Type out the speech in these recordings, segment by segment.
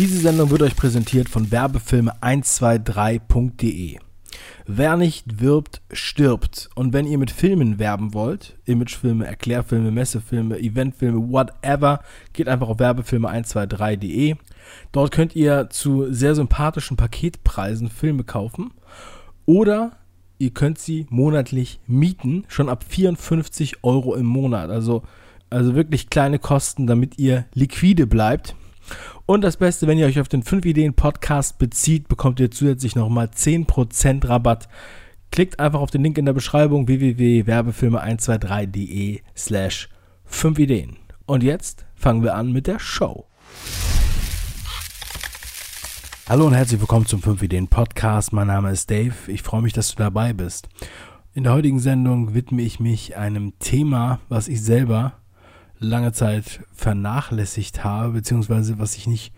Diese Sendung wird euch präsentiert von Werbefilme123.de. Wer nicht wirbt, stirbt. Und wenn ihr mit Filmen werben wollt, Imagefilme, Erklärfilme, Messefilme, Eventfilme, whatever, geht einfach auf Werbefilme123.de. Dort könnt ihr zu sehr sympathischen Paketpreisen Filme kaufen. Oder ihr könnt sie monatlich mieten, schon ab 54 Euro im Monat. Also, also wirklich kleine Kosten, damit ihr liquide bleibt. Und das Beste, wenn ihr euch auf den 5 Ideen Podcast bezieht, bekommt ihr zusätzlich nochmal 10% Rabatt. Klickt einfach auf den Link in der Beschreibung www.werbefilme123.de slash 5 Ideen. Und jetzt fangen wir an mit der Show. Hallo und herzlich willkommen zum 5 Ideen Podcast. Mein Name ist Dave. Ich freue mich, dass du dabei bist. In der heutigen Sendung widme ich mich einem Thema, was ich selber lange Zeit vernachlässigt habe, beziehungsweise was ich nicht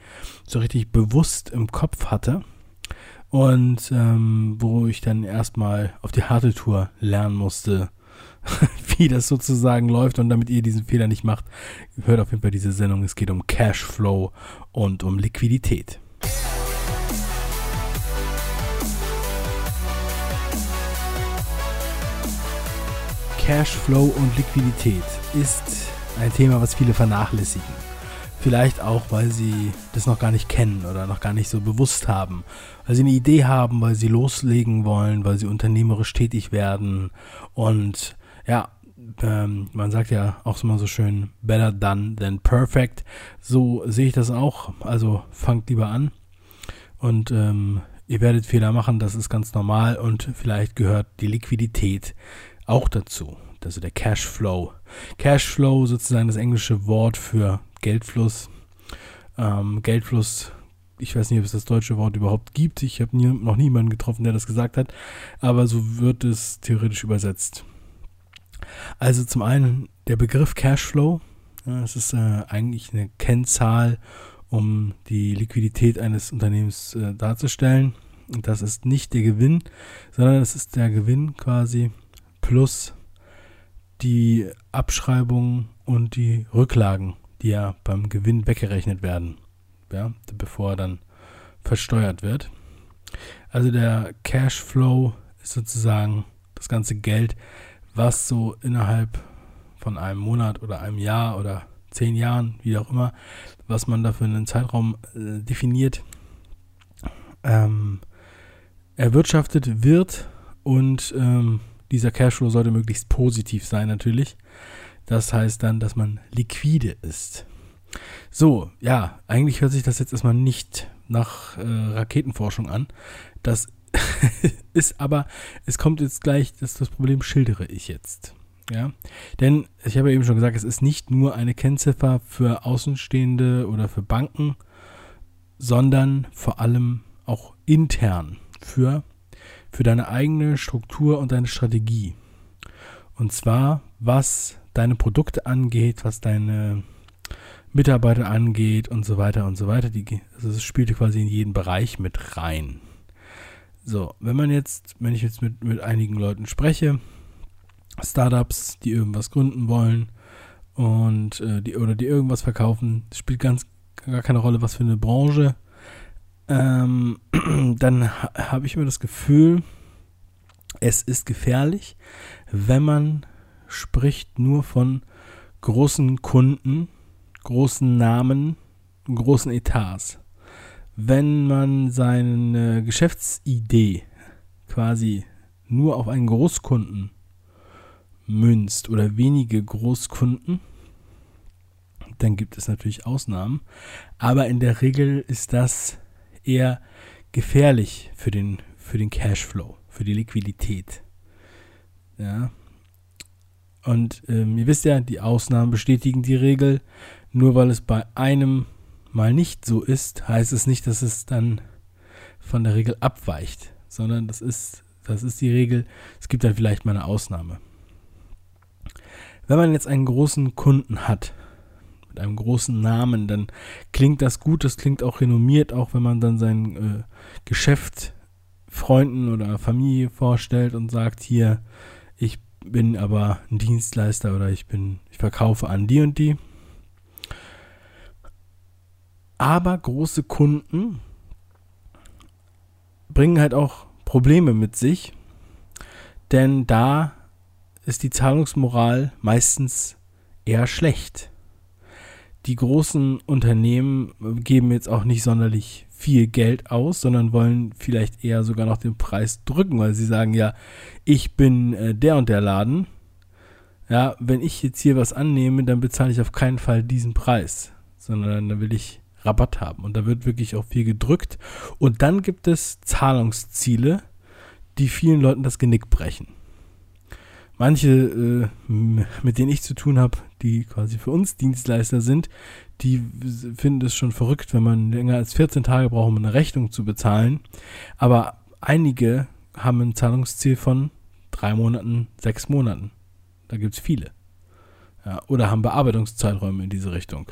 so richtig bewusst im Kopf hatte. Und ähm, wo ich dann erstmal auf die harte Tour lernen musste, wie das sozusagen läuft. Und damit ihr diesen Fehler nicht macht, hört auf jeden Fall diese Sendung. Es geht um Cashflow und um Liquidität. Cashflow und Liquidität ist ein Thema, was viele vernachlässigen. Vielleicht auch, weil sie das noch gar nicht kennen oder noch gar nicht so bewusst haben. Weil sie eine Idee haben, weil sie loslegen wollen, weil sie unternehmerisch tätig werden. Und ja, ähm, man sagt ja auch immer so schön, better done than perfect. So sehe ich das auch. Also fangt lieber an. Und ähm, ihr werdet Fehler machen, das ist ganz normal. Und vielleicht gehört die Liquidität auch dazu also der Cashflow. Cashflow sozusagen das englische Wort für Geldfluss. Ähm, Geldfluss, ich weiß nicht, ob es das deutsche Wort überhaupt gibt. Ich habe nie, noch niemanden getroffen, der das gesagt hat, aber so wird es theoretisch übersetzt. Also zum einen der Begriff Cashflow. Ja, es ist äh, eigentlich eine Kennzahl, um die Liquidität eines Unternehmens äh, darzustellen. Und das ist nicht der Gewinn, sondern es ist der Gewinn quasi plus die Abschreibungen und die Rücklagen, die ja beim Gewinn weggerechnet werden, ja, bevor er dann versteuert wird. Also der Cashflow ist sozusagen das ganze Geld, was so innerhalb von einem Monat oder einem Jahr oder zehn Jahren, wie auch immer, was man dafür einen Zeitraum äh, definiert, ähm, erwirtschaftet wird und ähm, dieser Cashflow sollte möglichst positiv sein natürlich. Das heißt dann, dass man liquide ist. So, ja, eigentlich hört sich das jetzt erstmal nicht nach äh, Raketenforschung an. Das ist aber, es kommt jetzt gleich, das, das Problem schildere ich jetzt. Ja, denn ich habe ja eben schon gesagt, es ist nicht nur eine Kennziffer für Außenstehende oder für Banken, sondern vor allem auch intern für für deine eigene Struktur und deine Strategie. Und zwar, was deine Produkte angeht, was deine Mitarbeiter angeht und so weiter und so weiter. Die, also es spielt quasi in jeden Bereich mit rein. So, wenn man jetzt, wenn ich jetzt mit, mit einigen Leuten spreche, Startups, die irgendwas gründen wollen und äh, die oder die irgendwas verkaufen, spielt ganz gar keine Rolle, was für eine Branche ähm, dann ha habe ich immer das Gefühl, es ist gefährlich, wenn man spricht nur von großen Kunden, großen Namen, großen Etats. Wenn man seine Geschäftsidee quasi nur auf einen Großkunden münzt oder wenige Großkunden, dann gibt es natürlich Ausnahmen. Aber in der Regel ist das eher gefährlich für den, für den Cashflow, für die Liquidität. Ja. Und ähm, ihr wisst ja, die Ausnahmen bestätigen die Regel. Nur weil es bei einem mal nicht so ist, heißt es nicht, dass es dann von der Regel abweicht, sondern das ist, das ist die Regel. Es gibt dann vielleicht mal eine Ausnahme. Wenn man jetzt einen großen Kunden hat, mit einem großen Namen, dann klingt das gut, das klingt auch renommiert, auch wenn man dann sein äh, Geschäft Freunden oder Familie vorstellt und sagt, hier, ich bin aber ein Dienstleister oder ich bin, ich verkaufe an die und die. Aber große Kunden bringen halt auch Probleme mit sich, denn da ist die Zahlungsmoral meistens eher schlecht. Die großen Unternehmen geben jetzt auch nicht sonderlich viel Geld aus, sondern wollen vielleicht eher sogar noch den Preis drücken, weil sie sagen, ja, ich bin äh, der und der Laden. Ja, wenn ich jetzt hier was annehme, dann bezahle ich auf keinen Fall diesen Preis, sondern dann will ich Rabatt haben. Und da wird wirklich auch viel gedrückt. Und dann gibt es Zahlungsziele, die vielen Leuten das Genick brechen manche, äh, mit denen ich zu tun habe, die quasi für uns Dienstleister sind, die finden es schon verrückt, wenn man länger als 14 Tage braucht, um eine Rechnung zu bezahlen. Aber einige haben ein Zahlungsziel von drei Monaten, sechs Monaten. Da gibt es viele. Ja, oder haben Bearbeitungszeiträume in diese Richtung.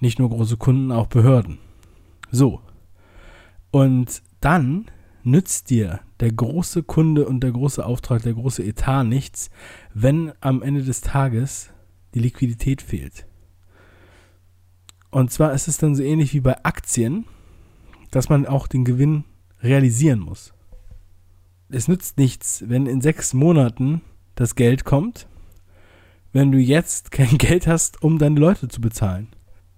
Nicht nur große Kunden, auch Behörden. So. Und dann nützt dir der große Kunde und der große Auftrag, der große Etat nichts, wenn am Ende des Tages die Liquidität fehlt. Und zwar ist es dann so ähnlich wie bei Aktien, dass man auch den Gewinn realisieren muss. Es nützt nichts, wenn in sechs Monaten das Geld kommt, wenn du jetzt kein Geld hast, um deine Leute zu bezahlen.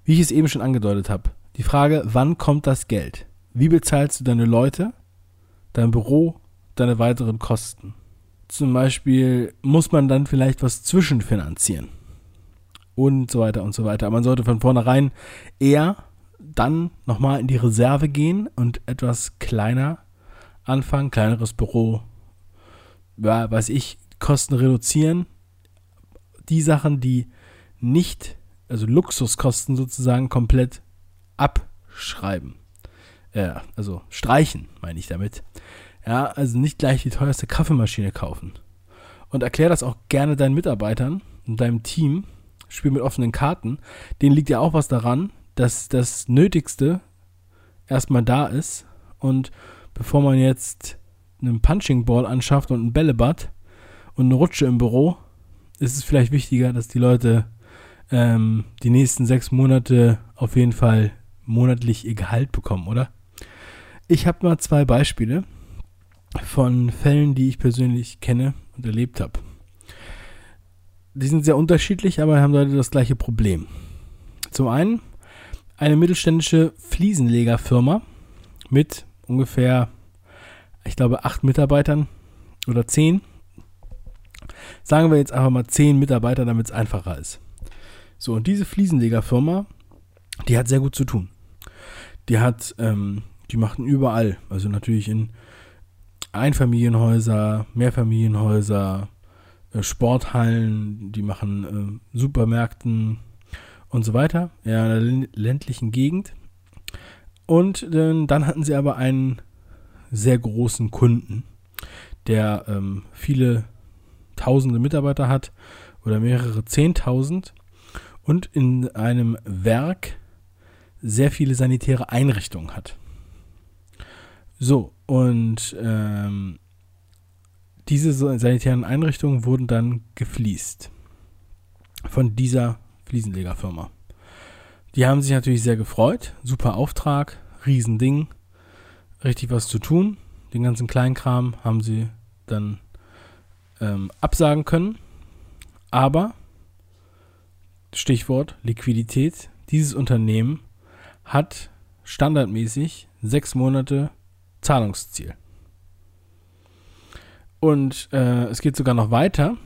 Wie ich es eben schon angedeutet habe. Die Frage, wann kommt das Geld? Wie bezahlst du deine Leute? Dein Büro, deine weiteren Kosten. Zum Beispiel muss man dann vielleicht was zwischenfinanzieren. Und so weiter und so weiter. Aber man sollte von vornherein eher dann nochmal in die Reserve gehen und etwas kleiner anfangen, kleineres Büro, ja, weiß ich, Kosten reduzieren. Die Sachen, die nicht, also Luxuskosten sozusagen komplett abschreiben äh, also streichen, meine ich damit. Ja, also nicht gleich die teuerste Kaffeemaschine kaufen. Und erklär das auch gerne deinen Mitarbeitern und deinem Team. Spiel mit offenen Karten. Denen liegt ja auch was daran, dass das Nötigste erstmal da ist. Und bevor man jetzt einen Punching Ball anschafft und ein Bällebad und eine Rutsche im Büro, ist es vielleicht wichtiger, dass die Leute ähm, die nächsten sechs Monate auf jeden Fall monatlich ihr Gehalt bekommen, oder? Ich habe mal zwei Beispiele von Fällen, die ich persönlich kenne und erlebt habe. Die sind sehr unterschiedlich, aber haben Leute das gleiche Problem. Zum einen eine mittelständische Fliesenlegerfirma mit ungefähr, ich glaube, acht Mitarbeitern oder zehn. Sagen wir jetzt einfach mal zehn Mitarbeiter, damit es einfacher ist. So, und diese Fliesenlegerfirma, die hat sehr gut zu tun. Die hat ähm, die machten überall. Also natürlich in Einfamilienhäuser, Mehrfamilienhäuser, äh, Sporthallen, die machen äh, Supermärkten und so weiter. Ja, in einer ländlichen Gegend. Und äh, dann hatten sie aber einen sehr großen Kunden, der ähm, viele tausende Mitarbeiter hat oder mehrere Zehntausend und in einem Werk sehr viele sanitäre Einrichtungen hat. So, und ähm, diese sanitären Einrichtungen wurden dann gefliest. Von dieser Fliesenlegerfirma. Die haben sich natürlich sehr gefreut. Super Auftrag, Riesending. Richtig was zu tun. Den ganzen Kleinkram haben sie dann ähm, absagen können. Aber, Stichwort Liquidität, dieses Unternehmen hat standardmäßig sechs Monate Zahlungsziel. Und äh, es geht sogar noch weiter.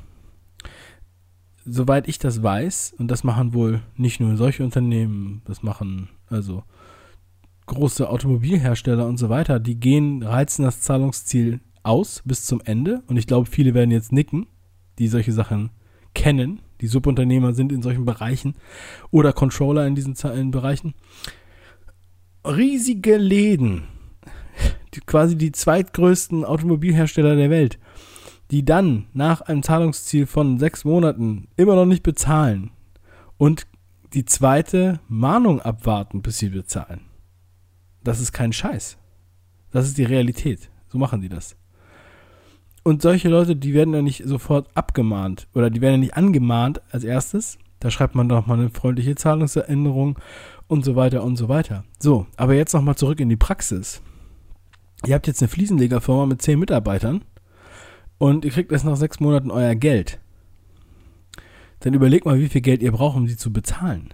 Soweit ich das weiß, und das machen wohl nicht nur solche Unternehmen, das machen also große Automobilhersteller und so weiter, die gehen, reizen das Zahlungsziel aus bis zum Ende. Und ich glaube, viele werden jetzt nicken, die solche Sachen kennen, die Subunternehmer sind in solchen Bereichen oder Controller in diesen Bereichen. Riesige Läden die, quasi die zweitgrößten Automobilhersteller der Welt, die dann nach einem Zahlungsziel von sechs Monaten immer noch nicht bezahlen und die zweite Mahnung abwarten, bis sie bezahlen. Das ist kein Scheiß. Das ist die Realität. So machen die das. Und solche Leute, die werden ja nicht sofort abgemahnt oder die werden ja nicht angemahnt als erstes, Da schreibt man doch mal eine freundliche Zahlungserinnerung und so weiter und so weiter. So, aber jetzt nochmal zurück in die Praxis. Ihr habt jetzt eine Fliesenlegerfirma mit zehn Mitarbeitern und ihr kriegt erst nach sechs Monaten euer Geld. Dann überlegt mal, wie viel Geld ihr braucht, um sie zu bezahlen.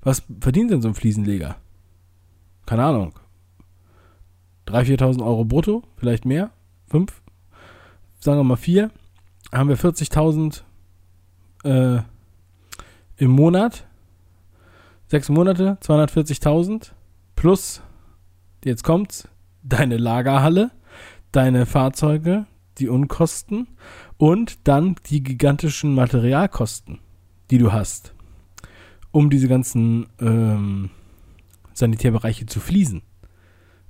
Was verdient denn so ein Fliesenleger? Keine Ahnung. 3.000, 4.000 Euro brutto, vielleicht mehr, 5, sagen wir mal 4, haben wir 40.000 äh, im Monat, 6 Monate, 240.000 plus, jetzt kommt's, deine Lagerhalle, deine Fahrzeuge, die Unkosten und dann die gigantischen Materialkosten, die du hast, um diese ganzen ähm, Sanitärbereiche zu fließen.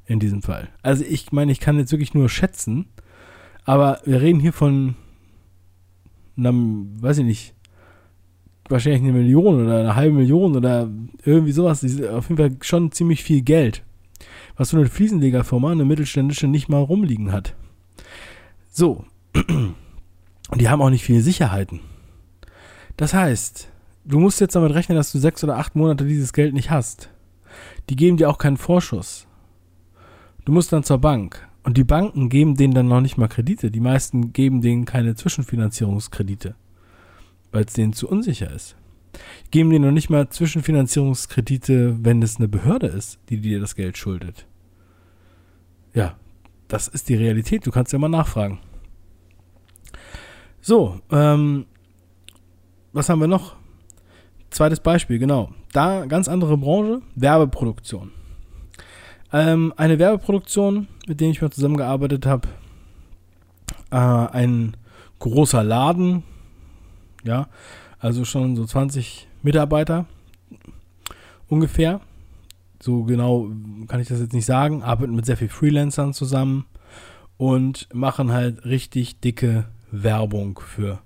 In diesem Fall. Also ich meine, ich kann jetzt wirklich nur schätzen, aber wir reden hier von einer, weiß ich nicht, wahrscheinlich eine Million oder eine halbe Million oder irgendwie sowas. Auf jeden Fall schon ziemlich viel Geld, was so eine Fliesenlegerfirma, eine mittelständische, nicht mal rumliegen hat. So. Und die haben auch nicht viele Sicherheiten. Das heißt, du musst jetzt damit rechnen, dass du sechs oder acht Monate dieses Geld nicht hast. Die geben dir auch keinen Vorschuss. Du musst dann zur Bank. Und die Banken geben denen dann noch nicht mal Kredite. Die meisten geben denen keine Zwischenfinanzierungskredite, weil es denen zu unsicher ist. Geben denen noch nicht mal Zwischenfinanzierungskredite, wenn es eine Behörde ist, die dir das Geld schuldet. Ja, das ist die Realität. Du kannst ja mal nachfragen. So, ähm, was haben wir noch? Zweites Beispiel, genau. Da ganz andere Branche, Werbeproduktion. Ähm, eine Werbeproduktion, mit der ich mal zusammengearbeitet habe. Äh, ein großer Laden, ja, also schon so 20 Mitarbeiter ungefähr. So genau kann ich das jetzt nicht sagen, arbeiten mit sehr vielen Freelancern zusammen und machen halt richtig dicke Werbung für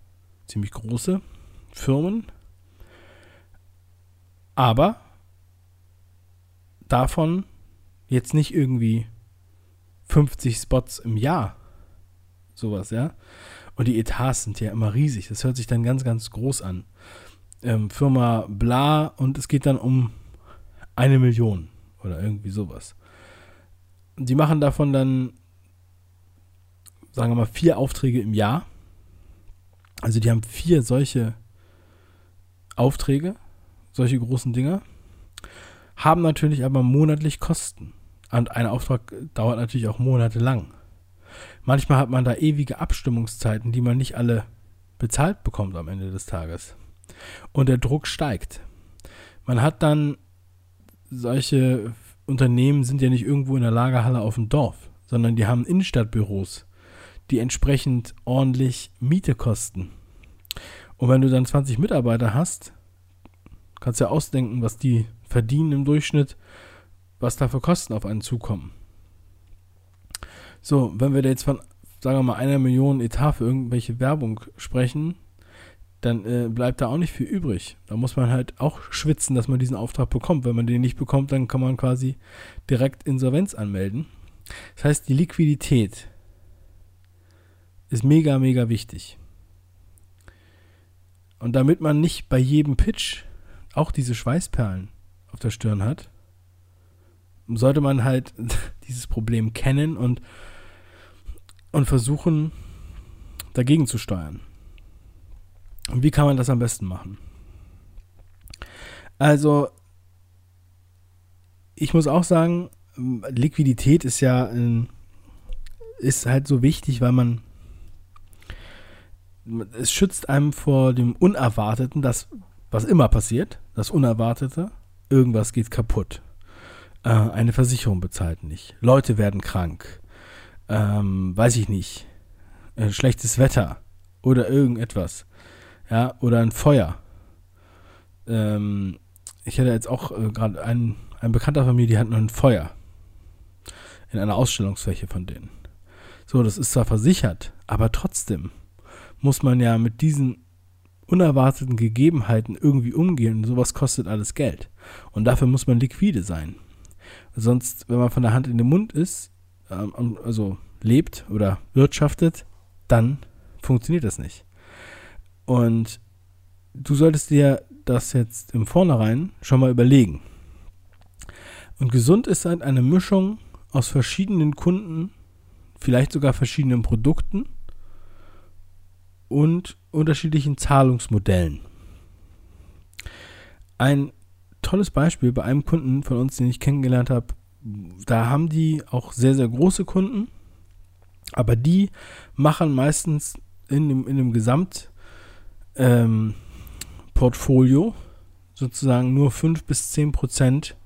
ziemlich große Firmen. Aber davon jetzt nicht irgendwie 50 Spots im Jahr. Sowas, ja. Und die Etats sind ja immer riesig. Das hört sich dann ganz, ganz groß an. Ähm, Firma bla und es geht dann um eine Million oder irgendwie sowas. Die machen davon dann, sagen wir mal, vier Aufträge im Jahr. Also die haben vier solche Aufträge, solche großen Dinger haben natürlich aber monatlich Kosten. Und ein Auftrag dauert natürlich auch monatelang. Manchmal hat man da ewige Abstimmungszeiten, die man nicht alle bezahlt bekommt am Ende des Tages. Und der Druck steigt. Man hat dann solche Unternehmen sind ja nicht irgendwo in der Lagerhalle auf dem Dorf, sondern die haben Innenstadtbüros, die entsprechend ordentlich Miete kosten. Und wenn du dann 20 Mitarbeiter hast, kannst du ja ausdenken, was die verdienen im Durchschnitt, was da für Kosten auf einen zukommen. So, wenn wir da jetzt von, sagen wir mal, einer Million Etat für irgendwelche Werbung sprechen, dann äh, bleibt da auch nicht viel übrig. Da muss man halt auch schwitzen, dass man diesen Auftrag bekommt. Wenn man den nicht bekommt, dann kann man quasi direkt Insolvenz anmelden. Das heißt, die Liquidität ist mega, mega wichtig. Und damit man nicht bei jedem Pitch auch diese Schweißperlen auf der Stirn hat, sollte man halt dieses Problem kennen und, und versuchen, dagegen zu steuern. Und wie kann man das am besten machen? Also, ich muss auch sagen, Liquidität ist ja ist halt so wichtig, weil man es schützt einem vor dem Unerwarteten, das was immer passiert, das Unerwartete irgendwas geht kaputt. Äh, eine Versicherung bezahlt nicht. Leute werden krank. Ähm, weiß ich nicht. Äh, schlechtes Wetter oder irgendetwas. Ja, oder ein Feuer. Ähm, ich hatte jetzt auch äh, gerade einen, ein Bekannter von mir, die hatten ein Feuer. In einer Ausstellungsfläche von denen. So, das ist zwar versichert, aber trotzdem muss man ja mit diesen unerwarteten Gegebenheiten irgendwie umgehen. sowas kostet alles Geld. Und dafür muss man liquide sein. Sonst, wenn man von der Hand in den Mund ist, ähm, also lebt oder wirtschaftet, dann funktioniert das nicht. Und du solltest dir das jetzt im Vornherein schon mal überlegen. Und gesund ist halt eine Mischung aus verschiedenen Kunden, vielleicht sogar verschiedenen Produkten und unterschiedlichen Zahlungsmodellen. Ein tolles Beispiel bei einem Kunden von uns, den ich kennengelernt habe, da haben die auch sehr, sehr große Kunden, aber die machen meistens in dem, in dem Gesamtportfolio ähm, sozusagen nur 5 bis 10 Prozent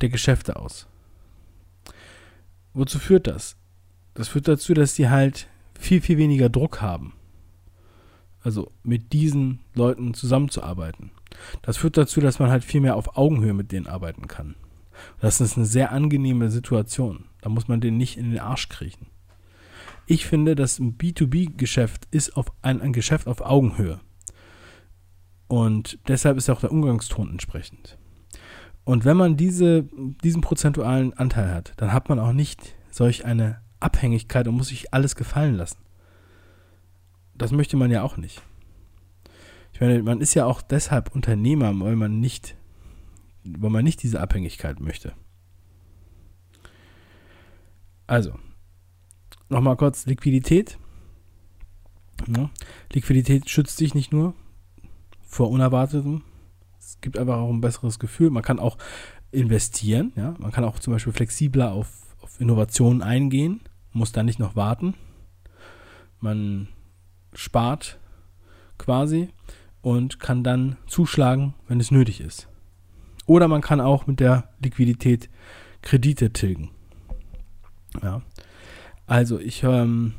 der Geschäfte aus. Wozu führt das? Das führt dazu, dass die halt viel, viel weniger Druck haben. Also mit diesen Leuten zusammenzuarbeiten. Das führt dazu, dass man halt viel mehr auf Augenhöhe mit denen arbeiten kann. das ist eine sehr angenehme Situation. Da muss man den nicht in den Arsch kriechen. Ich finde, ein B2B-Geschäft ist auf ein, ein Geschäft auf Augenhöhe. Und deshalb ist auch der Umgangston entsprechend. Und wenn man diese, diesen prozentualen Anteil hat, dann hat man auch nicht solch eine Abhängigkeit und muss sich alles gefallen lassen. Das möchte man ja auch nicht. Ich meine, man ist ja auch deshalb Unternehmer, weil man nicht, weil man nicht diese Abhängigkeit möchte. Also, nochmal kurz Liquidität. Ja, Liquidität schützt dich nicht nur vor Unerwartetem, es gibt einfach auch ein besseres Gefühl. Man kann auch investieren, ja. Man kann auch zum Beispiel flexibler auf, auf Innovationen eingehen, muss da nicht noch warten. Man spart quasi und kann dann zuschlagen, wenn es nötig ist. Oder man kann auch mit der Liquidität Kredite tilgen. Ja. Also ich ähm,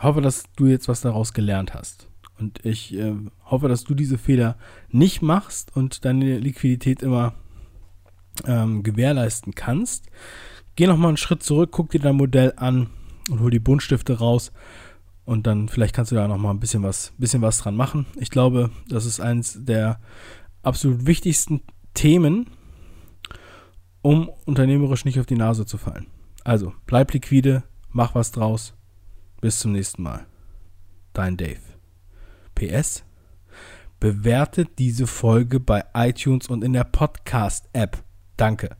hoffe, dass du jetzt was daraus gelernt hast. Und ich äh, hoffe, dass du diese Fehler nicht machst und deine Liquidität immer ähm, gewährleisten kannst. Geh nochmal einen Schritt zurück, guck dir dein Modell an und hol die Buntstifte raus. Und dann vielleicht kannst du da nochmal ein bisschen was, bisschen was dran machen. Ich glaube, das ist eins der absolut wichtigsten Themen, um unternehmerisch nicht auf die Nase zu fallen. Also, bleib liquide, mach was draus. Bis zum nächsten Mal. Dein Dave. PS. Bewertet diese Folge bei iTunes und in der Podcast-App. Danke.